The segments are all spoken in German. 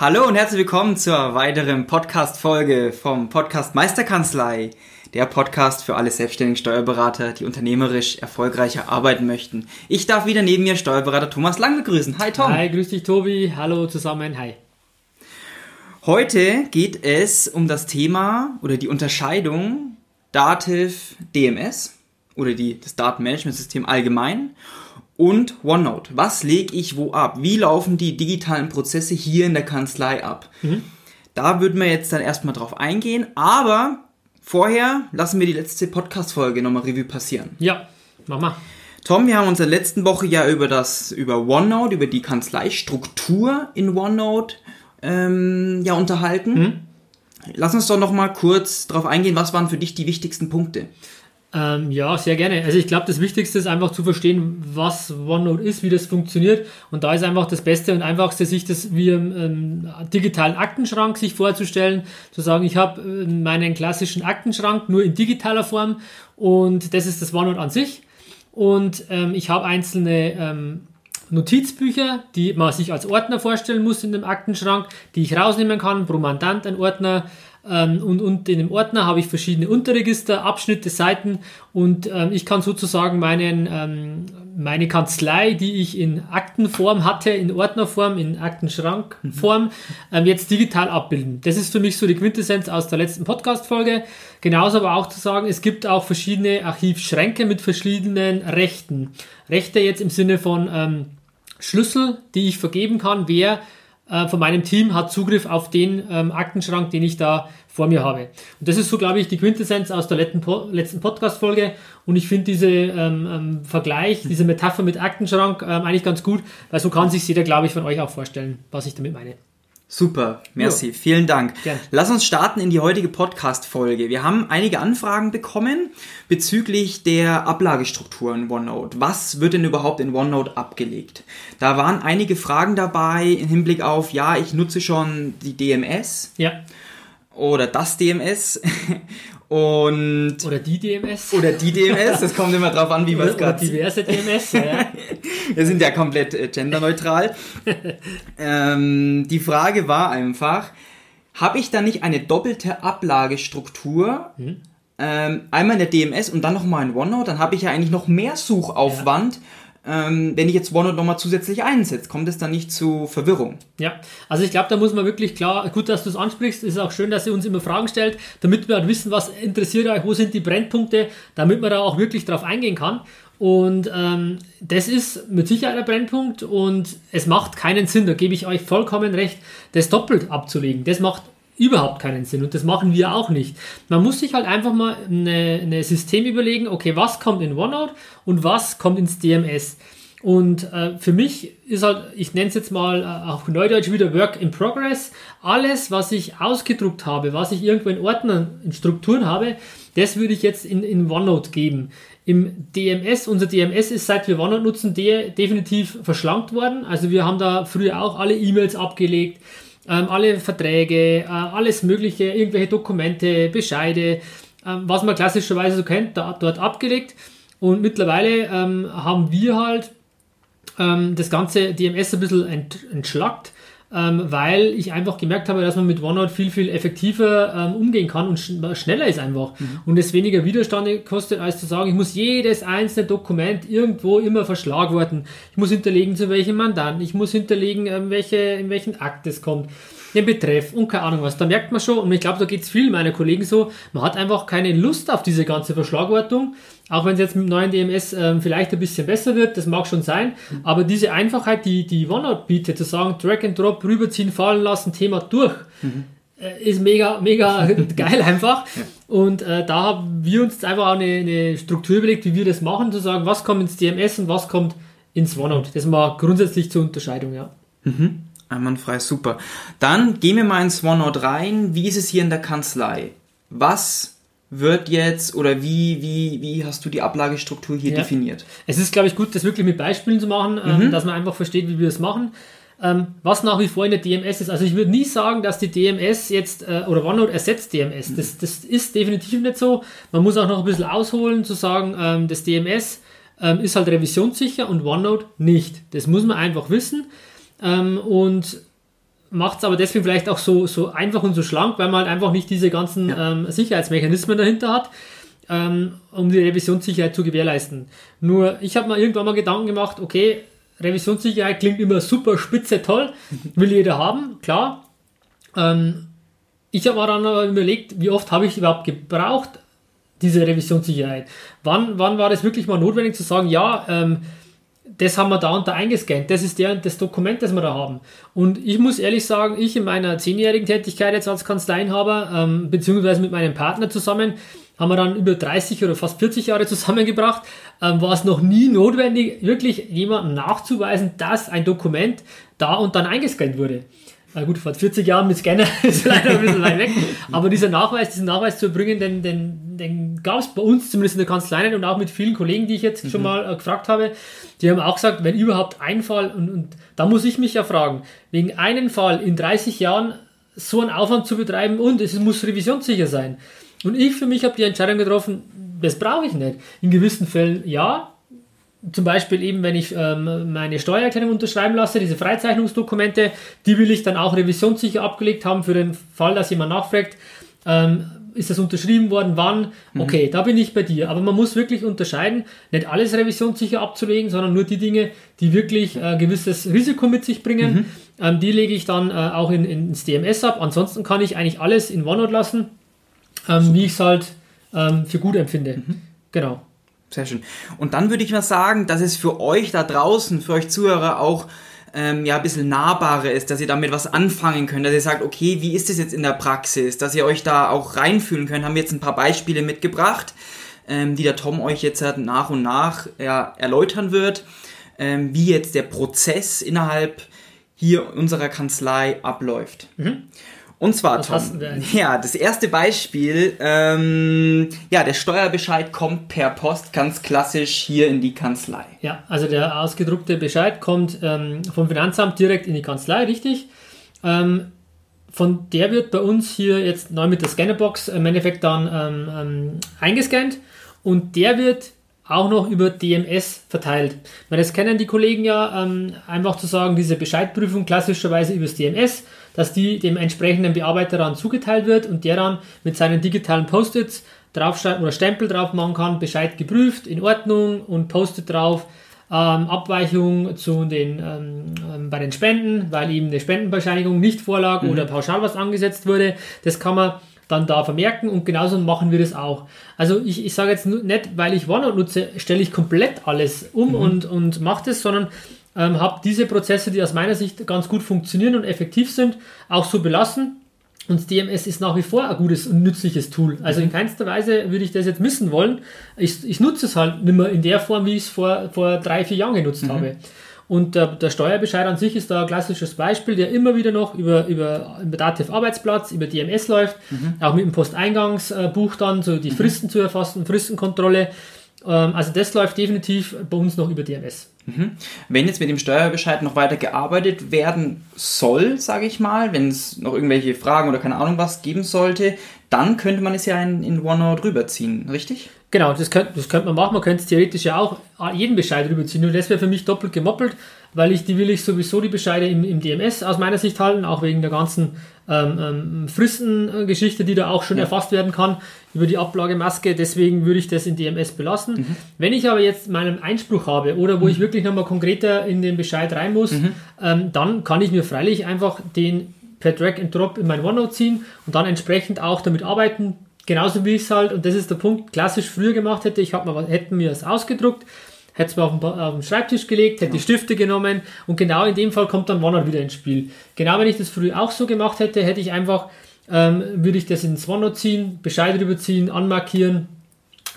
Hallo und herzlich willkommen zur weiteren Podcast-Folge vom Podcast Meisterkanzlei. Der Podcast für alle selbstständigen Steuerberater, die unternehmerisch erfolgreicher arbeiten möchten. Ich darf wieder neben mir Steuerberater Thomas Lang begrüßen. Hi Tom. Hi, grüß dich Tobi. Hallo zusammen. Hi. Heute geht es um das Thema oder die Unterscheidung Dativ DMS oder die, das Datenmanagementsystem allgemein und OneNote. Was lege ich wo ab? Wie laufen die digitalen Prozesse hier in der Kanzlei ab? Mhm. Da würden wir jetzt dann erstmal drauf eingehen, aber vorher lassen wir die letzte Podcast-Folge nochmal Revue passieren. Ja, mach mal. Tom, wir haben uns in der letzten Woche ja über das, über OneNote, über die Kanzleistruktur in OneNote ähm, ja unterhalten. Mhm. Lass uns doch nochmal kurz drauf eingehen, was waren für dich die wichtigsten Punkte? Ähm, ja, sehr gerne. Also ich glaube, das Wichtigste ist einfach zu verstehen, was OneNote ist, wie das funktioniert. Und da ist einfach das Beste und Einfachste, sich das wie im ähm, digitalen Aktenschrank sich vorzustellen, zu sagen, ich habe äh, meinen klassischen Aktenschrank nur in digitaler Form und das ist das OneNote an sich. Und ähm, ich habe einzelne ähm, Notizbücher, die man sich als Ordner vorstellen muss in dem Aktenschrank, die ich rausnehmen kann, pro Mandant ein Ordner, ähm, und, und in dem Ordner habe ich verschiedene Unterregister, Abschnitte, Seiten und ähm, ich kann sozusagen meinen, ähm, meine Kanzlei, die ich in Aktenform hatte, in Ordnerform, in Aktenschrankform, ähm, jetzt digital abbilden. Das ist für mich so die Quintessenz aus der letzten Podcast-Folge. Genauso aber auch zu sagen, es gibt auch verschiedene Archivschränke mit verschiedenen Rechten. Rechte jetzt im Sinne von ähm, Schlüssel, die ich vergeben kann, wer äh, von meinem Team hat Zugriff auf den ähm, Aktenschrank, den ich da vor mir habe. Und das ist so, glaube ich, die Quintessenz aus der letzten, po letzten Podcast-Folge. Und ich finde diese ähm, ähm, Vergleich, diese Metapher mit Aktenschrank ähm, eigentlich ganz gut, weil so kann sich jeder, glaube ich, von euch auch vorstellen, was ich damit meine. Super, merci, jo. vielen Dank. Gern. Lass uns starten in die heutige Podcast-Folge. Wir haben einige Anfragen bekommen bezüglich der Ablagestruktur in OneNote. Was wird denn überhaupt in OneNote abgelegt? Da waren einige Fragen dabei im Hinblick auf, ja, ich nutze schon die DMS. Ja. Oder das DMS Und oder die DMS. Oder die DMS, das kommt immer drauf an, wie man es gerade diverse DMS, ja. Wir sind ja komplett äh, genderneutral. ähm, die Frage war einfach, habe ich da nicht eine doppelte Ablagestruktur? Mhm. Ähm, einmal in der DMS und dann nochmal in OneNote, dann habe ich ja eigentlich noch mehr Suchaufwand. Ja ähm, wenn ich jetzt OneNote nochmal zusätzlich einsetze, kommt es dann nicht zu Verwirrung? Ja, also ich glaube, da muss man wirklich klar, gut, dass du es ansprichst, ist auch schön, dass ihr uns immer Fragen stellt, damit wir halt wissen, was interessiert euch, wo sind die Brennpunkte, damit man da auch wirklich drauf eingehen kann. Und ähm, das ist mit Sicherheit ein Brennpunkt und es macht keinen Sinn, da gebe ich euch vollkommen recht, das doppelt abzulegen. Das macht überhaupt keinen Sinn und das machen wir auch nicht. Man muss sich halt einfach mal ein System überlegen, okay, was kommt in OneNote und was kommt ins DMS. Und äh, für mich ist halt, ich nenne es jetzt mal äh, auch neudeutsch wieder Work in Progress. Alles, was ich ausgedruckt habe, was ich irgendwo in Ordnern, in Strukturen habe, das würde ich jetzt in, in OneNote geben. Im DMS, unser DMS ist, seit wir OneNote nutzen, de definitiv verschlankt worden. Also wir haben da früher auch alle E-Mails abgelegt ähm, alle Verträge, äh, alles Mögliche, irgendwelche Dokumente, Bescheide, ähm, was man klassischerweise so kennt, da, dort abgelegt. Und mittlerweile ähm, haben wir halt ähm, das ganze DMS ein bisschen ent, entschlackt ähm, weil ich einfach gemerkt habe, dass man mit OneNote viel, viel effektiver ähm, umgehen kann und sch schneller ist einfach. Mhm. Und es weniger Widerstand kostet, als zu sagen, ich muss jedes einzelne Dokument irgendwo immer verschlagworten. Ich muss hinterlegen, zu welchem Mandanten, ich muss hinterlegen, ähm, welche, in welchen Akt es kommt den Betreff und keine Ahnung was. Da merkt man schon, und ich glaube, da geht es vielen meiner Kollegen so, man hat einfach keine Lust auf diese ganze Verschlagwortung, auch wenn es jetzt mit dem neuen DMS ähm, vielleicht ein bisschen besser wird, das mag schon sein, mhm. aber diese Einfachheit, die, die OneNote bietet, zu sagen, Drag and Drop, rüberziehen, fallen lassen, Thema durch, mhm. äh, ist mega, mega geil einfach. Ja. Und äh, da haben wir uns einfach auch eine, eine Struktur überlegt, wie wir das machen, zu sagen, was kommt ins DMS und was kommt ins OneNote. Das mal grundsätzlich zur Unterscheidung, ja. Mhm. Einwandfrei, super. Dann gehen wir mal ins OneNote rein. Wie ist es hier in der Kanzlei? Was wird jetzt oder wie, wie, wie hast du die Ablagestruktur hier Ja. definiert? Es ist, glaube ich, gut, das wirklich mit Beispielen zu machen, ähm, Mhm. dass man einfach versteht, wie wir es machen. Ähm, was nach wie vor in der DMS ist. Also ich würde nie sagen, dass die DMS jetzt äh, oder OneNote ersetzt DMS. Das, das ist definitiv nicht so. Man muss auch noch ein bisschen ausholen, zu sagen, ähm, das DMS ähm, ist halt revisionssicher und OneNote nicht. Das muss man einfach wissen. Ähm, und macht es aber deswegen vielleicht auch so, so einfach und so schlank, weil man halt einfach nicht diese ganzen ähm, Sicherheitsmechanismen dahinter hat, ähm, um die Revisionssicherheit zu gewährleisten. Nur, ich habe mir irgendwann mal Gedanken gemacht, okay, Revisionssicherheit klingt immer super spitze, toll, will jeder haben, klar. Ähm, ich habe mir dann aber überlegt, wie oft habe ich überhaupt gebraucht, diese Revisionssicherheit. Wann, wann war das wirklich mal notwendig zu sagen, ja, ähm, das haben wir da und da eingescannt, das ist der das Dokument, das wir da haben. Und ich muss ehrlich sagen, ich in meiner zehnjährigen Tätigkeit jetzt als Kanzleienhaber, ähm, beziehungsweise mit meinem Partner zusammen, haben wir dann über 30 oder fast 40 Jahre zusammengebracht, ähm, war es noch nie notwendig, wirklich jemandem nachzuweisen, dass ein Dokument da und dann eingescannt wurde. Na gut, vor 40 Jahren mit Scanner ist leider ein bisschen weit weg. Aber dieser Nachweis, diesen Nachweis zu erbringen, den, den, den gab es bei uns zumindest in der Kanzlei nicht und auch mit vielen Kollegen, die ich jetzt schon mal äh, gefragt habe. Die haben auch gesagt, wenn überhaupt ein Fall, und, und da muss ich mich ja fragen, wegen einem Fall in 30 Jahren so einen Aufwand zu betreiben und es muss revisionssicher sein. Und ich für mich habe die Entscheidung getroffen, das brauche ich nicht. In gewissen Fällen ja, zum Beispiel eben, wenn ich ähm, meine Steuererklärung unterschreiben lasse, diese Freizeichnungsdokumente, die will ich dann auch revisionssicher abgelegt haben für den Fall, dass jemand nachfragt, ähm, ist das unterschrieben worden, wann? Okay, da bin ich bei dir. Aber man muss wirklich unterscheiden, nicht alles revisionssicher abzulegen, sondern nur die Dinge, die wirklich äh, gewisses Risiko mit sich bringen. Ähm, die lege ich dann äh, auch in, ins DMS ab. Ansonsten kann ich eigentlich alles in OneNote lassen, ähm, wie ich es halt ähm, für gut empfinde. Genau. Sehr schön. Und dann würde ich mal sagen, dass es für euch da draußen, für euch Zuhörer auch ähm, ja, ein bisschen nahbarer ist, dass ihr damit was anfangen könnt, dass ihr sagt, okay, wie ist das jetzt in der Praxis, dass ihr euch da auch reinfühlen könnt, haben wir jetzt ein paar Beispiele mitgebracht, ähm, die der Tom euch jetzt halt nach und nach ja, erläutern wird, ähm, wie jetzt der Prozess innerhalb hier unserer Kanzlei abläuft. Und zwar, Was Tom, hast du denn? ja, das erste Beispiel, ähm, ja, der Steuerbescheid kommt per Post ganz klassisch hier in die Kanzlei. Ja, also der ausgedruckte Bescheid kommt ähm, vom Finanzamt direkt in die Kanzlei, richtig. Ähm, von der wird bei uns hier jetzt neu mit der Scannerbox im Endeffekt dann ähm, ähm, eingescannt und der wird auch noch über DMS verteilt. Weil das kennen die Kollegen ja, ähm, einfach zu sagen, diese Bescheidprüfung klassischerweise übers DMS, dass die dem entsprechenden Bearbeiter dann zugeteilt wird und der dann mit seinen digitalen Post-its draufschreiben oder Stempel drauf machen kann, Bescheid geprüft, in Ordnung und Post-it drauf, ähm, Abweichung zu den, ähm, ähm, bei den Spenden, weil eben eine Spendenbescheinigung nicht vorlag oder pauschal was angesetzt wurde. Das kann man dann da vermerken und genauso machen wir das auch. Also ich, ich sage jetzt nicht, weil ich OneNote nutze, stelle ich komplett alles um und, und mache das, sondern ähm, habe diese Prozesse, die aus meiner Sicht ganz gut funktionieren und effektiv sind, auch so belassen. Und DMS ist nach wie vor ein gutes und nützliches Tool. Also in keinster Weise würde ich das jetzt missen wollen. Ich, ich nutze es halt nicht mehr in der Form, wie ich es vor, vor drei, vier Jahren genutzt habe. Und der, der Steuerbescheid an sich ist da ein klassisches Beispiel, der immer wieder noch über, über, über Dativ Arbeitsplatz, über DMS läuft, auch mit dem Posteingangsbuch dann, so die Fristen zu erfassen, Fristenkontrolle. Ähm, also das läuft definitiv bei uns noch über DMS. Wenn jetzt mit dem Steuerbescheid noch weiter gearbeitet werden soll, sage ich mal, wenn es noch irgendwelche Fragen oder keine Ahnung was geben sollte, dann könnte man es ja in, in OneNote rüberziehen, richtig? Genau, das könnte, das könnte man machen. Man könnte es theoretisch ja auch jeden Bescheid rüberziehen. Nur das wäre für mich doppelt gemoppelt, weil ich die will ich sowieso die Bescheide im, im DMS aus meiner Sicht halten, auch wegen der ganzen ähm, ähm, Fristengeschichte, die da auch schon erfasst werden kann über die Ablagemaske. Deswegen würde ich das in DMS belassen. Wenn ich aber jetzt meinen Einspruch habe oder wo ich wirklich nochmal konkreter in den Bescheid rein muss, ähm, dann kann ich mir freilich einfach den per Drag and Drop in mein OneNote ziehen und dann entsprechend auch damit arbeiten, Genauso wie ich es halt, und das ist der Punkt, klassisch früher gemacht hätte, ich hab mir, hätte mir das ausgedruckt, hätte es mir auf den, auf den Schreibtisch gelegt, hätte die Stifte genommen und genau in dem Fall kommt dann OneNote wieder ins Spiel. Genau wenn ich das früher auch so gemacht hätte, hätte ich einfach, ähm, würde ich das ins OneNote ziehen, Bescheid rüberziehen, anmarkieren,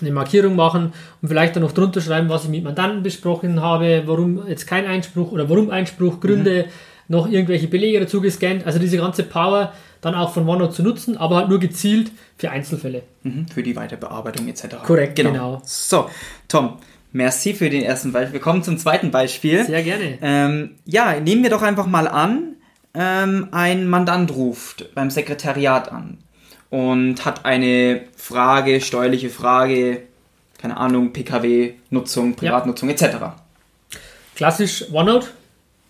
eine Markierung machen und vielleicht dann noch drunter schreiben, was ich mit Mandanten besprochen habe, warum jetzt kein Einspruch oder warum Einspruch, Gründe, noch irgendwelche Belege dazu gescannt. Also diese ganze Power dann auch von OneNote zu nutzen, aber halt nur gezielt für Einzelfälle. Mhm, für die Weiterbearbeitung etc. Korrekt, genau. So, Tom, merci für den ersten Beispiel. Wir kommen zum zweiten Beispiel. Sehr gerne. Ähm, ja, nehmen wir doch einfach mal an, ähm, ein Mandant ruft beim Sekretariat an und hat eine Frage, steuerliche Frage, keine Ahnung, PKW-Nutzung, Privatnutzung etc. Klassisch OneNote,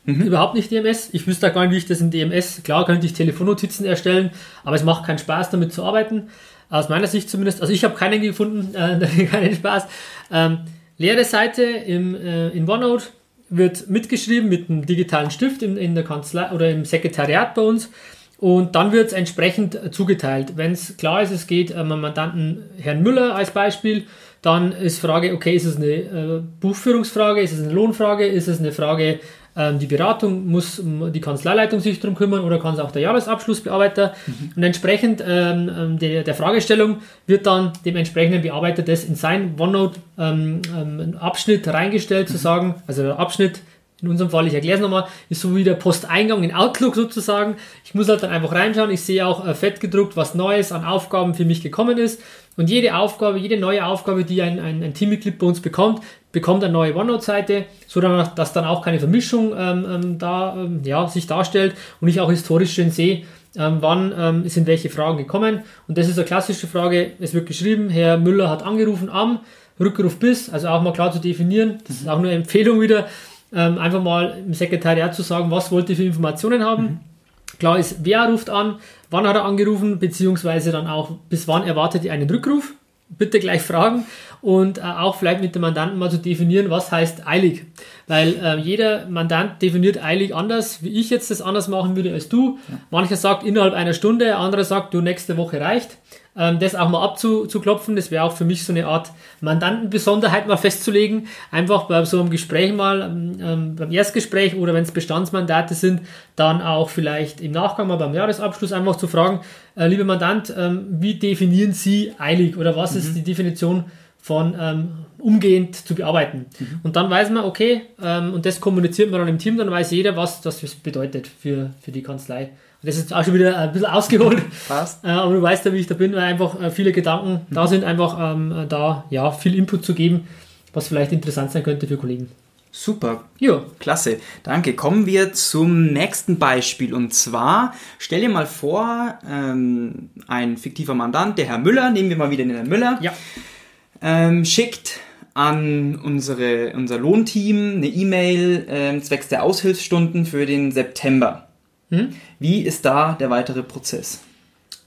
überhaupt nicht DMS. Ich wüsste gar nicht, wie ich das in DMS, klar könnte ich Telefonnotizen erstellen, aber es macht keinen Spaß damit zu arbeiten. Aus meiner Sicht zumindest, also ich habe keinen gefunden, äh, keinen Spaß. Ähm, leere Seite im, äh, in OneNote wird mitgeschrieben mit einem digitalen Stift in, in der Kanzlei oder im Sekretariat bei uns. Und dann wird es entsprechend zugeteilt. Wenn es klar ist, es geht um einen Mandanten Herrn Müller als Beispiel, dann ist Frage, okay, ist es eine äh, Buchführungsfrage, ist es eine Lohnfrage, ist es eine Frage, ähm, die Beratung, muss ähm, die Kanzleileitung sich darum kümmern oder kann es auch der Jahresabschlussbearbeiter? Mhm. Und entsprechend ähm, ähm, der, der, Fragestellung wird dann dem entsprechenden Bearbeiter das in sein OneNote-Abschnitt ähm, reingestellt, mhm. zu sagen, also der Abschnitt in unserem Fall, ich erkläre es nochmal, ist so wie der Posteingang in Outlook sozusagen. Ich muss halt dann einfach reinschauen. Ich sehe auch äh, fett gedruckt, was Neues an Aufgaben für mich gekommen ist. Und jede Aufgabe, jede neue Aufgabe, die ein, ein, ein Teammitglied bei uns bekommt, bekommt eine neue OneNote-Seite, so dass dann auch keine Vermischung ähm, ähm, da, ähm, ja, sich darstellt und ich auch historisch schön sehe, ähm, wann ähm, sind welche Fragen gekommen. Und das ist eine klassische Frage. Es wird geschrieben, Herr Müller hat angerufen am Rückruf bis, also auch mal klar zu definieren. Das ist auch nur eine Empfehlung wieder ähm, einfach mal im Sekretariat zu sagen, was wollt ihr für Informationen haben. Mhm. Klar ist, wer ruft an, wann hat er angerufen, beziehungsweise dann auch, bis wann erwartet ihr einen Rückruf. Bitte gleich fragen und äh, auch vielleicht mit dem Mandanten mal zu definieren, was heißt eilig. Weil äh, jeder Mandant definiert eilig anders, wie ich jetzt das anders machen würde als du. Ja. Mancher sagt innerhalb einer Stunde, anderer sagt, du nächste Woche reicht das auch mal abzuklopfen. Das wäre auch für mich so eine Art Mandantenbesonderheit mal festzulegen. Einfach bei so einem Gespräch mal, ähm, ähm beim Erstgespräch oder wenn es Bestandsmandate sind, dann auch vielleicht im Nachgang mal beim Jahresabschluss einfach zu fragen, äh, lieber Mandant, ähm, wie definieren Sie eilig oder was mhm. ist die Definition von ähm, umgehend zu bearbeiten. Mhm. Und dann weiß man, okay, ähm, und das kommuniziert man dann im Team, dann weiß jeder, was das bedeutet für, für die Kanzlei. Das ist auch schon wieder ein bisschen ausgeholt. Passt. Äh, aber du weißt ja, wie ich da bin, weil einfach äh, viele Gedanken mhm. da sind, einfach ähm, da ja, viel Input zu geben, was vielleicht interessant sein könnte für Kollegen. Super. Ja. Klasse. Danke. Kommen wir zum nächsten Beispiel. Und zwar, stell dir mal vor, ähm, ein fiktiver Mandant, der Herr Müller, nehmen wir mal wieder den Herrn Müller, ja. ähm, schickt an unsere, unser Lohnteam eine E-Mail ähm, zwecks der Aushilfsstunden für den September. Hm? Wie ist da der weitere Prozess?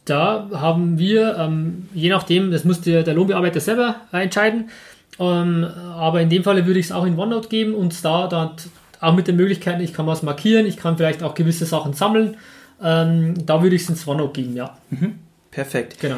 Da haben wir, ähm, je nachdem, das muss der, der Lohnbearbeiter selber äh, entscheiden, ähm, aber in dem Fall würde ich es auch in OneNote geben und da dann auch mit den Möglichkeiten, ich kann was markieren, ich kann vielleicht auch gewisse Sachen sammeln. Ähm, da würde ich es ins OneNote geben, ja. Mhm. Perfekt. Genau.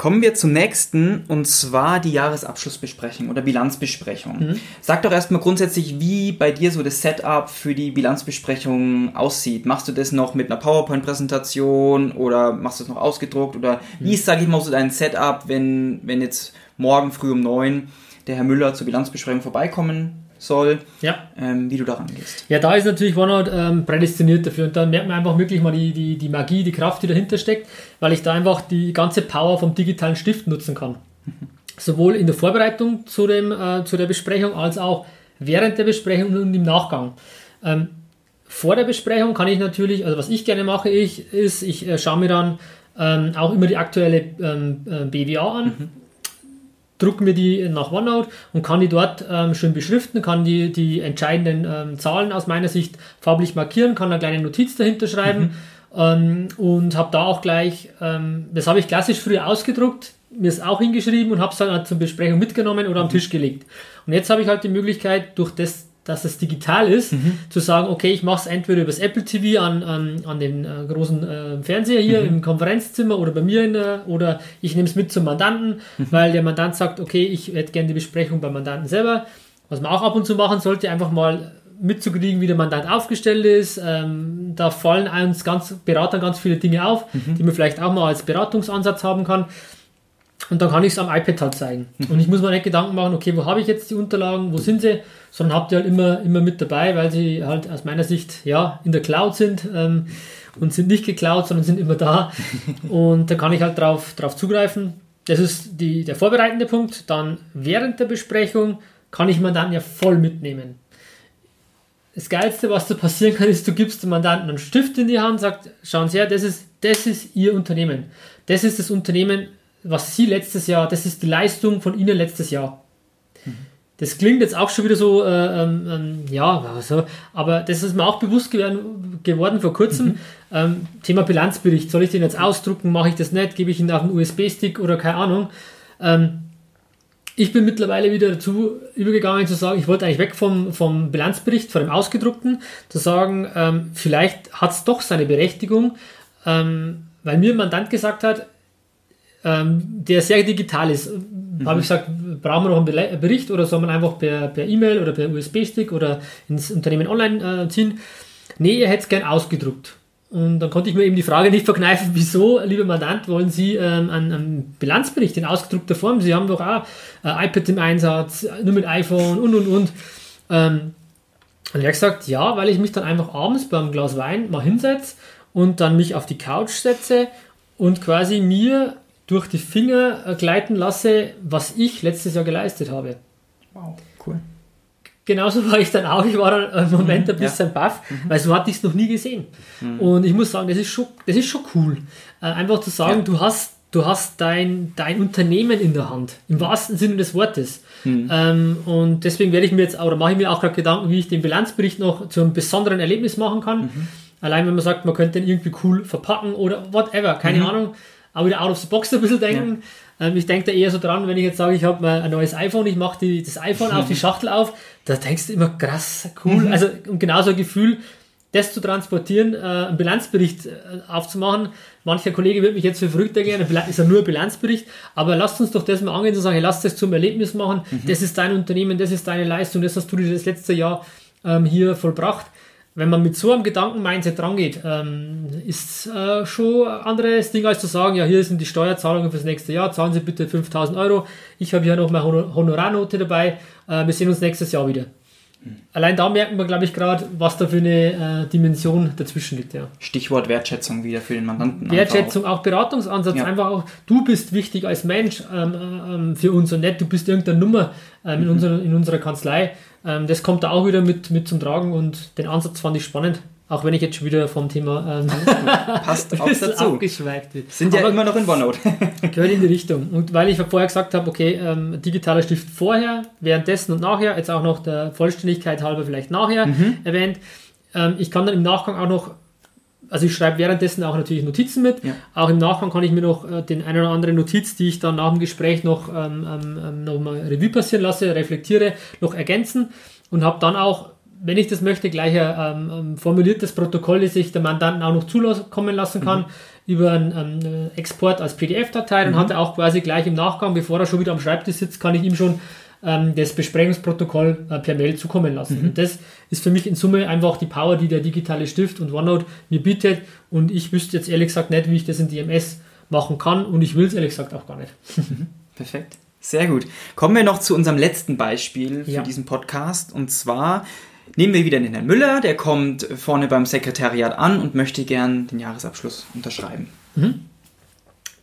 Kommen wir zum nächsten und zwar die Jahresabschlussbesprechung oder Bilanzbesprechung. Mhm. Sag doch erstmal grundsätzlich, wie bei dir so das Setup für die Bilanzbesprechung aussieht. Machst du das noch mit einer PowerPoint-Präsentation oder machst du es noch ausgedruckt oder mhm. wie ist, sag ich mal, so dein Setup, wenn, wenn jetzt morgen früh um neun der Herr Müller zur Bilanzbesprechung vorbeikommen soll, ja. ähm, wie du daran gehst. Ja, da ist natürlich OneNote ähm, prädestiniert dafür und dann merkt man einfach wirklich mal die, die, die Magie, die Kraft, die dahinter steckt, weil ich da einfach die ganze Power vom digitalen Stift nutzen kann. Mhm. Sowohl in der Vorbereitung zu, dem, äh, zu der Besprechung als auch während der Besprechung und im Nachgang. Ähm, vor der Besprechung kann ich natürlich, also was ich gerne mache, ich, ist, ich äh, schaue mir dann ähm, auch immer die aktuelle ähm, äh, BWA an. Mhm drucke mir die nach OneNote und kann die dort ähm, schön beschriften, kann die, die entscheidenden ähm, Zahlen aus meiner Sicht farblich markieren, kann eine kleine Notiz dahinter schreiben mhm. ähm, und habe da auch gleich, ähm, das habe ich klassisch früher ausgedruckt, mir es auch hingeschrieben und habe es dann halt zur Besprechung mitgenommen oder am mhm. Tisch gelegt. Und jetzt habe ich halt die Möglichkeit, durch das dass es digital ist, mhm. zu sagen, okay, ich mache es entweder übers Apple TV an, an, an den äh, großen äh, Fernseher hier mhm. im Konferenzzimmer oder bei mir in der, oder ich nehme es mit zum Mandanten, mhm. weil der Mandant sagt, okay, ich hätte gerne die Besprechung beim Mandanten selber. Was man auch ab und zu machen sollte, einfach mal mitzukriegen, wie der Mandant aufgestellt ist. Ähm, da fallen uns ganz Beratern ganz viele Dinge auf, mhm. die man vielleicht auch mal als Beratungsansatz haben kann. Und dann kann ich es am iPad halt zeigen. Und ich muss mir nicht Gedanken machen, okay, wo habe ich jetzt die Unterlagen, wo sind sie, sondern habt ihr halt immer, immer mit dabei, weil sie halt aus meiner Sicht ja in der Cloud sind ähm, und sind nicht geklaut, sondern sind immer da. Und da kann ich halt drauf, drauf zugreifen. Das ist die, der vorbereitende Punkt. Dann während der Besprechung kann ich Mandanten ja voll mitnehmen. Das Geilste, was da passieren kann, ist, du gibst dem Mandanten einen Stift in die Hand, sagt, schauen Sie her, das ist, das ist Ihr Unternehmen. Das ist das Unternehmen, was Sie letztes Jahr, das ist die Leistung von Ihnen letztes Jahr. Das klingt jetzt auch schon wieder so, äh, ähm, ähm, ja, also, aber das ist mir auch bewusst geworden, geworden vor kurzem. Mhm. Ähm, Thema Bilanzbericht. Soll ich den jetzt ausdrucken? Mache ich das nicht? Gebe ich ihn auf einen USB-Stick oder keine Ahnung? Ähm, ich bin mittlerweile wieder dazu übergegangen zu sagen, ich wollte eigentlich weg vom, vom Bilanzbericht, von dem ausgedruckten, zu sagen, ähm, vielleicht hat es doch seine Berechtigung, ähm, weil mir ein Mandant gesagt hat, ähm, der sehr digital ist. Mhm. Habe ich gesagt, brauchen wir noch einen Bericht oder soll man einfach per, per E-Mail oder per USB-Stick oder ins Unternehmen online äh, ziehen? Nee, ihr hättet es gern ausgedruckt. Und dann konnte ich mir eben die Frage nicht verkneifen, wieso, lieber Mandant, wollen Sie ähm, einen, einen, Bilanzbericht in ausgedruckter Form? Sie haben doch auch äh, iPad im Einsatz, nur mit iPhone und und und. Ähm, und er hat gesagt, ja, weil ich mich dann einfach abends beim Glas Wein mal hinsetze und dann mich auf die Couch setze und quasi mir durch die Finger äh, gleiten lasse, was ich letztes Jahr geleistet habe. Wow, cool. Genauso war ich dann auch. Ich war dann im Moment mhm, ein bisschen ja. baff, mhm. weil so hatte ich es noch nie gesehen. Mhm. Und ich muss sagen, das ist schon, das ist schon cool. Äh, einfach zu sagen, ja. du hast, du hast dein, dein Unternehmen in der Hand, im wahrsten Sinne des Wortes. Mhm. Ähm, und deswegen werde ich mir jetzt, oder mache ich mir auch gerade Gedanken, wie ich den Bilanzbericht noch zu einem besonderen Erlebnis machen kann. Mhm. Allein wenn man sagt, man könnte den irgendwie cool verpacken oder whatever, keine mhm. Ahnung auch wieder out of the box ein bisschen denken. Ja. Ähm, ich denke da eher so dran, wenn ich jetzt sage, ich habe mal ein neues iPhone, ich mache das iPhone auf die Schachtel auf, da denkst du immer krass, cool. Mhm. Also und genauso ein Gefühl, das zu transportieren, äh, einen Bilanzbericht äh, aufzumachen. Mancher Kollege wird mich jetzt für verrückt erklären, ist ja nur ein Bilanzbericht, aber lasst uns doch das mal angehen, zu sagen, lasst das zum Erlebnis machen, mhm. das ist dein Unternehmen, das ist deine Leistung, das hast du dir das letzte Jahr ähm, hier vollbracht wenn man mit so einem Gedanken-Mindset rangeht, ähm, ist äh, schon ein anderes Ding als zu sagen, ja, hier sind die Steuerzahlungen fürs nächste Jahr, zahlen Sie bitte 5000 Euro, ich habe hier noch meine Honorarnote dabei, äh, wir sehen uns nächstes Jahr wieder. Allein da merken wir, glaube ich, gerade, was da für eine äh, Dimension dazwischen liegt. Ja. Stichwort Wertschätzung wieder für den Mandanten. Wertschätzung, auch. auch Beratungsansatz, ja. einfach auch, du bist wichtig als Mensch ähm, ähm, für uns und nicht, du bist irgendeine Nummer ähm, mhm. in, unserer, in unserer Kanzlei. Ähm, das kommt da auch wieder mit, mit zum Tragen und den Ansatz fand ich spannend. Auch wenn ich jetzt schon wieder vom Thema ähm, passt auch dazu. Abgeschweift Sind ja Aber immer noch in OneNote. gehört in die Richtung. Und weil ich vorher gesagt habe, okay, ähm, digitaler Stift vorher, währenddessen und nachher, jetzt auch noch der Vollständigkeit halber vielleicht nachher mhm. erwähnt. Ähm, ich kann dann im Nachgang auch noch, also ich schreibe währenddessen auch natürlich Notizen mit. Ja. Auch im Nachgang kann ich mir noch äh, den einen oder anderen Notiz, die ich dann nach dem Gespräch noch, ähm, ähm, ähm noch mal Revue passieren lasse, reflektiere, noch ergänzen und habe dann auch wenn ich das möchte, gleich ein ähm, formuliertes Protokoll, das ich dem Mandanten auch noch zukommen lassen kann, mhm. über einen ähm, Export als PDF-Datei. Dann mhm. hat er auch quasi gleich im Nachgang, bevor er schon wieder am Schreibtisch sitzt, kann ich ihm schon ähm, das Besprechungsprotokoll äh, per Mail zukommen lassen. Mhm. Und das ist für mich in Summe einfach die Power, die der digitale Stift und OneNote mir bietet. Und ich wüsste jetzt ehrlich gesagt nicht, wie ich das in DMS machen kann. Und ich will es ehrlich gesagt auch gar nicht. Mhm. Perfekt. Sehr gut. Kommen wir noch zu unserem letzten Beispiel für ja. diesen Podcast. Und zwar Nehmen wir wieder den Herrn Müller, der kommt vorne beim Sekretariat an und möchte gern den Jahresabschluss unterschreiben. Mhm.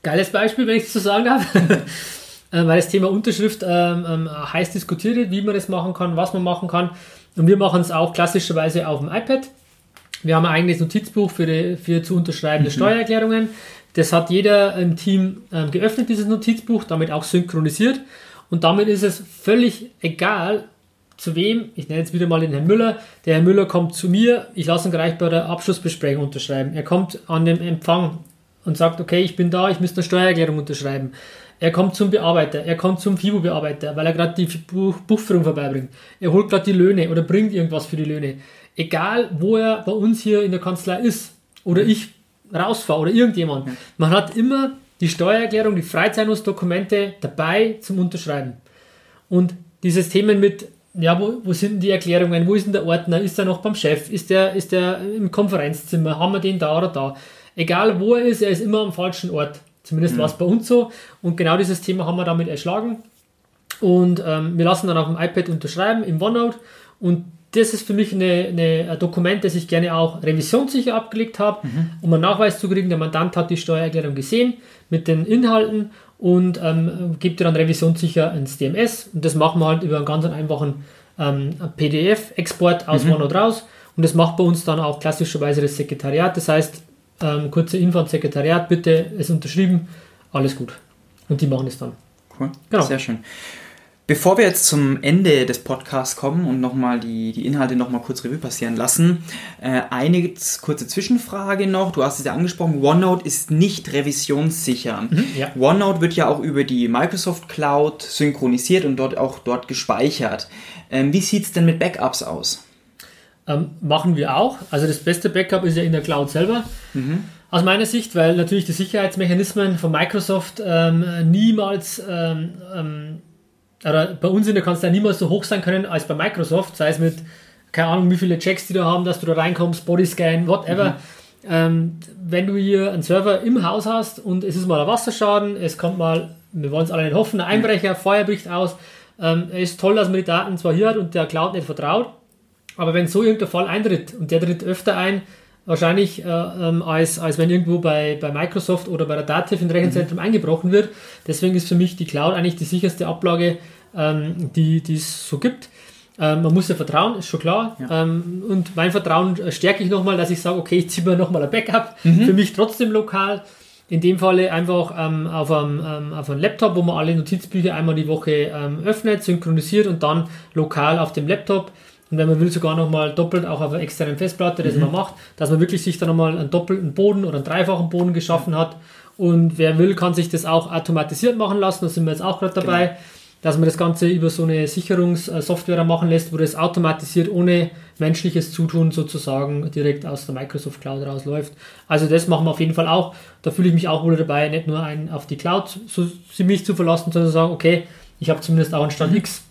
Geiles Beispiel, wenn ich das so sagen darf. Äh, weil das Thema Unterschrift ähm, ähm, heiß diskutiert wird, wie man das machen kann, was man machen kann. Und wir machen es auch klassischerweise auf dem iPad. Wir haben ein eigenes Notizbuch für, die, für zu unterschreibende mhm. Steuererklärungen. Das hat jeder im Team ähm, geöffnet, dieses Notizbuch, damit auch synchronisiert. Und damit ist es völlig egal, zu wem? Ich nenne jetzt wieder mal den Herrn Müller. Der Herr Müller kommt zu mir, ich lasse ihn gleich bei der Abschlussbesprechung unterschreiben. Er kommt an den Empfang und sagt, okay, ich bin da, ich müsste eine Steuererklärung unterschreiben. Er kommt zum Bearbeiter, er kommt zum FIBO-Bearbeiter, weil er gerade die Buch Buchführung vorbeibringt. Er holt gerade die Löhne oder bringt irgendwas für die Löhne. Egal, wo er bei uns hier in der Kanzlei ist oder ich rausfahre oder irgendjemand. Man hat immer die Steuererklärung, die Freizeitungsdokumente dabei zum Unterschreiben. Und dieses Thema mit ja, wo, wo sind die Erklärungen, wo ist denn der Ordner, ist er noch beim Chef, ist der, ist der im Konferenzzimmer, haben wir den da oder da. Egal wo er ist, er ist immer am falschen Ort. Zumindest mhm. war es bei uns so. Und genau dieses Thema haben wir damit erschlagen. Und ähm, wir lassen dann auf dem iPad unterschreiben im OneNote. Und das ist für mich eine, eine, ein Dokument, das ich gerne auch revisionssicher abgelegt habe, mhm. um einen Nachweis zu kriegen. Der Mandant hat die Steuererklärung gesehen mit den Inhalten und ähm, gibt dir dann revisionssicher ins DMS. Und das machen wir halt über einen ganz einfachen ähm, PDF-Export aus mhm. OneNote raus. Und das macht bei uns dann auch klassischerweise das Sekretariat. Das heißt, ähm, kurze Info ans Sekretariat, bitte, ist unterschrieben, alles gut. Und die machen es dann. Cool, genau. sehr schön. Bevor wir jetzt zum Ende des Podcasts kommen und nochmal die, die Inhalte nochmal kurz Revue passieren lassen, äh, eine kurze Zwischenfrage noch. Du hast es ja angesprochen, OneNote ist nicht revisionssicher. Mhm, ja. OneNote wird ja auch über die Microsoft Cloud synchronisiert und dort auch dort gespeichert. Ähm, wie sieht es denn mit Backups aus? Ähm, machen wir auch. Also das beste Backup ist ja in der Cloud selber. Mhm. Aus meiner Sicht, weil natürlich die Sicherheitsmechanismen von Microsoft ähm, niemals ähm, ähm oder bei uns in der Kanzlei niemals so hoch sein können als bei Microsoft, sei es mit, keine Ahnung, wie viele Checks die da haben, dass du da reinkommst, Bodyscan, whatever. Mhm. Ähm, wenn du hier einen Server im Haus hast und es ist mal ein Wasserschaden, es kommt mal, wir wollen es alle nicht hoffen, ein Einbrecher, Feuer bricht aus, ähm, es ist toll, dass man die Daten zwar hier hat und der Cloud nicht vertraut, aber wenn so irgendein Fall eintritt und der tritt öfter ein, wahrscheinlich äh, ähm, als, als wenn irgendwo bei, bei Microsoft oder bei der Dativ in Rechenzentrum mhm. eingebrochen wird. Deswegen ist für mich die Cloud eigentlich die sicherste Ablage, ähm, die es so gibt. Ähm, man muss ja vertrauen, ist schon klar. Ja. Ähm, und mein Vertrauen stärke ich nochmal, dass ich sage, okay, ich ziehe mir nochmal ein Backup, mhm. für mich trotzdem lokal. In dem Falle einfach ähm, auf, einem, ähm, auf einem Laptop, wo man alle Notizbücher einmal die Woche ähm, öffnet, synchronisiert und dann lokal auf dem Laptop und wenn man will, sogar nochmal doppelt auch auf einer externen Festplatte, das mhm. man macht, dass man wirklich sich da nochmal einen doppelten Boden oder einen dreifachen Boden geschaffen hat. Und wer will, kann sich das auch automatisiert machen lassen. Da sind wir jetzt auch gerade dabei, genau. dass man das Ganze über so eine Sicherungssoftware machen lässt, wo das automatisiert ohne menschliches Zutun sozusagen direkt aus der Microsoft Cloud rausläuft. Also das machen wir auf jeden Fall auch. Da fühle ich mich auch wohl dabei, nicht nur ein, auf die Cloud so ziemlich zu verlassen, sondern sagen, okay, ich habe zumindest auch einen Stand mhm. X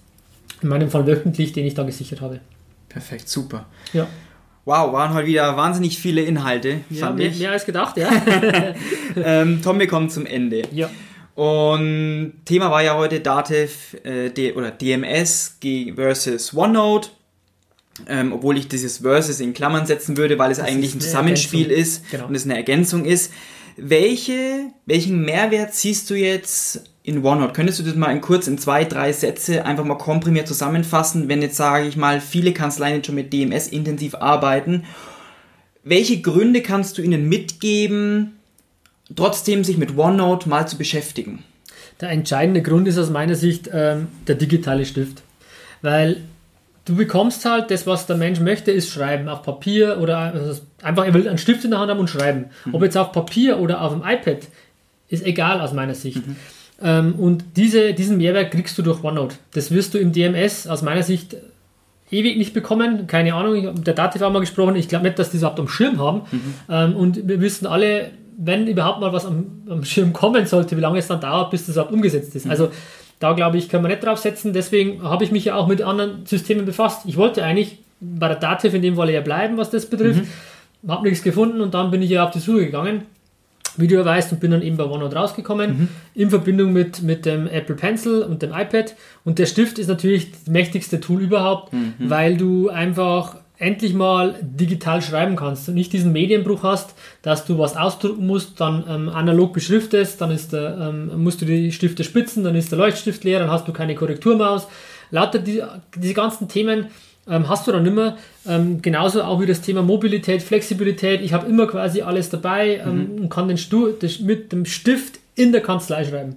in meinem Fall wöchentlich, den ich da gesichert habe. Perfekt, super. Ja. Wow, waren heute wieder wahnsinnig viele Inhalte, ja, mehr, mehr, als gedacht, ja. ähm, Tom, wir kommen zum Ende. Ja. Und Thema war ja heute Dativ äh, D oder DMS versus OneNote. Ähm, obwohl ich dieses Versus in Klammern setzen würde, weil es das eigentlich ein Zusammenspiel Ergänzung. ist genau. und es eine Ergänzung ist. Welche, welchen Mehrwert siehst du jetzt in OneNote. Könntest du das mal in kurz in zwei, drei Sätze einfach mal komprimiert zusammenfassen, wenn jetzt, sage ich mal, viele Kanzleien schon mit DMS intensiv arbeiten? Welche Gründe kannst du ihnen mitgeben, trotzdem sich mit OneNote mal zu beschäftigen? Der entscheidende Grund ist aus meiner Sicht ähm, der digitale Stift. Weil du bekommst halt das, was der Mensch möchte, ist schreiben auf Papier oder also einfach, er will einen Stift in der Hand haben und schreiben. Mhm. Ob jetzt auf Papier oder auf dem iPad, ist egal aus meiner Sicht. Mhm. Ähm, und diese, diesen Mehrwert kriegst du durch OneNote. Das wirst du im DMS aus meiner Sicht ewig nicht bekommen. Keine Ahnung, ich habe mit der Dativ auch mal gesprochen. Ich glaube nicht, dass die es überhaupt am Schirm haben. Mhm. Ähm, und wir wissen alle, wenn überhaupt mal was am, am, Schirm kommen sollte, wie lange es dann dauert, bis das überhaupt umgesetzt ist. Mhm. Also da glaube ich, können wir nicht drauf setzen. Deswegen habe ich mich ja auch mit anderen Systemen befasst. Ich wollte eigentlich bei der Dativ in dem Fall ja bleiben, was das betrifft. Mhm. Habe nichts gefunden und dann bin ich ja auf die Suche gegangen wie du ja weißt, und bin dann eben bei OneNote rausgekommen, mhm. in Verbindung mit, mit dem Apple Pencil und dem iPad. Und der Stift ist natürlich das mächtigste Tool überhaupt, mhm. weil du einfach endlich mal digital schreiben kannst und nicht diesen Medienbruch hast, dass du was ausdrucken musst, dann ähm, analog beschriftest, dann ist der, ähm, musst du die Stifte spitzen, dann ist der Leuchtstift leer, dann hast du keine Korrekturmaus. Lauter die, diese ganzen Themen ähm, hast du dann immer. Ähm, genauso auch wie das Thema Mobilität, Flexibilität. Ich habe immer quasi alles dabei ähm, mhm. und kann den Stu das mit dem Stift in der Kanzlei schreiben.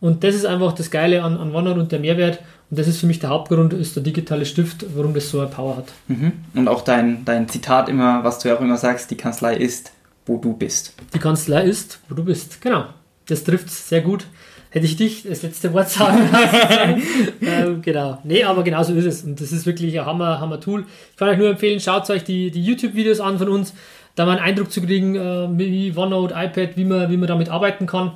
Und das ist einfach das Geile an, an OneNote und der Mehrwert. Und das ist für mich der Hauptgrund, ist der digitale Stift, warum das so eine Power hat. Mhm. Und auch dein, dein Zitat immer, was du ja auch immer sagst, die Kanzlei ist, wo du bist. Die Kanzlei ist, wo du bist. Genau. Das trifft es sehr gut hätte ich dich das letzte Wort sagen lassen. ähm, genau. Nee, aber genau so ist es. Und das ist wirklich ein Hammer, Hammer Tool. Ich kann euch nur empfehlen, schaut euch die, die YouTube-Videos an von uns, da mal einen Eindruck zu kriegen, äh, wie OneNote, iPad, wie man, wie man damit arbeiten kann.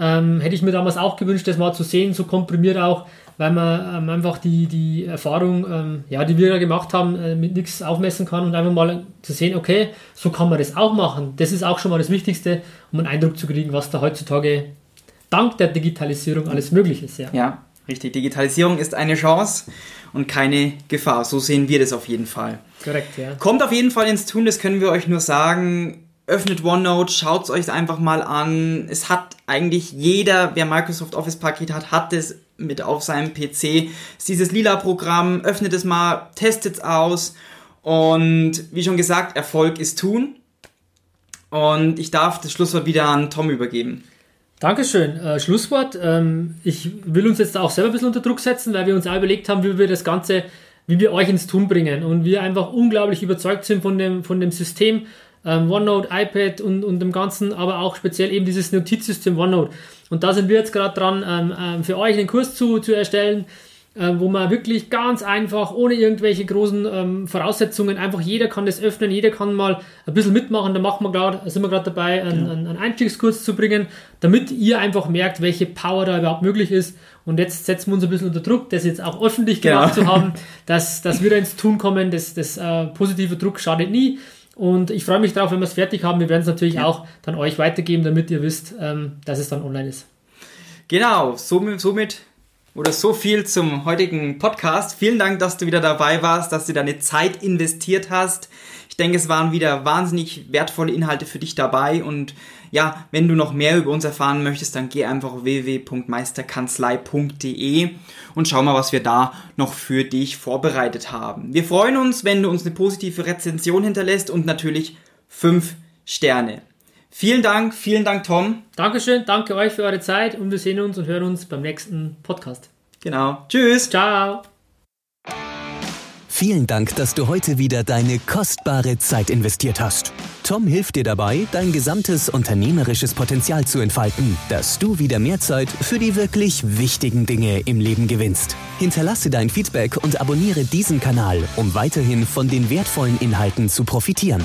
Ähm, hätte ich mir damals auch gewünscht, das mal zu sehen, so komprimiert auch, weil man ähm, einfach die, die Erfahrung, ähm, ja, die wir da gemacht haben, äh, mit nichts aufmessen kann und einfach mal zu sehen, okay, so kann man das auch machen. Das ist auch schon mal das Wichtigste, um einen Eindruck zu kriegen, was da heutzutage dank der Digitalisierung alles möglich ist. Ja, ja richtig. Digitalisierung ist eine Chance und keine Gefahr. So sehen wir das auf jeden Fall. Korrekt, ja. Kommt auf jeden Fall ins Tun, das können wir euch nur sagen. Öffnet OneNote, schaut es euch einfach mal an. Es hat eigentlich jeder, wer Microsoft Office Paket hat, hat es mit auf seinem PC. Es ist dieses lila Programm, öffnet es mal, testet es aus. Und wie schon gesagt, Erfolg ist tun. Und ich darf das Schlusswort wieder an Tom übergeben. Dankeschön. Äh, Schlusswort. Ähm, ich will uns jetzt auch selber ein bisschen unter Druck setzen, weil wir uns auch überlegt haben, wie wir das Ganze, wie wir euch ins Tun bringen. Und wir einfach unglaublich überzeugt sind von dem, von dem System ähm, OneNote, iPad und, und dem Ganzen, aber auch speziell eben dieses Notizsystem OneNote. Und da sind wir jetzt gerade dran, ähm, ähm, für euch einen Kurs zu, zu erstellen, ähm, wo man wirklich ganz einfach, ohne irgendwelche großen ähm, Voraussetzungen, einfach jeder kann das öffnen, jeder kann mal ein bisschen mitmachen. Da machen wir grad, sind wir gerade dabei, einen, ja. einen Einstiegskurs zu bringen, damit ihr einfach merkt, welche Power da überhaupt möglich ist. Und jetzt setzen wir uns ein bisschen unter Druck, das jetzt auch öffentlich gemacht genau. zu haben, dass, dass wir da ins Tun kommen. Das, das äh, positive Druck schadet nie. Und ich freue mich darauf, wenn wir es fertig haben. Wir werden es natürlich ja. auch dann euch weitergeben, damit ihr wisst, ähm, dass es dann online ist. Genau, somit, somit oder so viel zum heutigen Podcast. Vielen Dank, dass du wieder dabei warst, dass du deine Zeit investiert hast. Ich denke, es waren wieder wahnsinnig wertvolle Inhalte für dich dabei und ja, wenn du noch mehr über uns erfahren möchtest, dann geh einfach auf www.meisterkanzlei.de und schau mal, was wir da noch für dich vorbereitet haben. Wir freuen uns, wenn du uns eine positive Rezension hinterlässt und natürlich fünf Sterne. Vielen Dank, vielen Dank, Tom. Dankeschön, danke euch für eure Zeit und wir sehen uns und hören uns beim nächsten Podcast. Genau. Tschüss. Ciao. Vielen Dank, dass du heute wieder deine kostbare Zeit investiert hast. Tom hilft dir dabei, dein gesamtes unternehmerisches Potenzial zu entfalten, dass du wieder mehr Zeit für die wirklich wichtigen Dinge im Leben gewinnst. Hinterlasse dein Feedback und abonniere diesen Kanal, um weiterhin von den wertvollen Inhalten zu profitieren.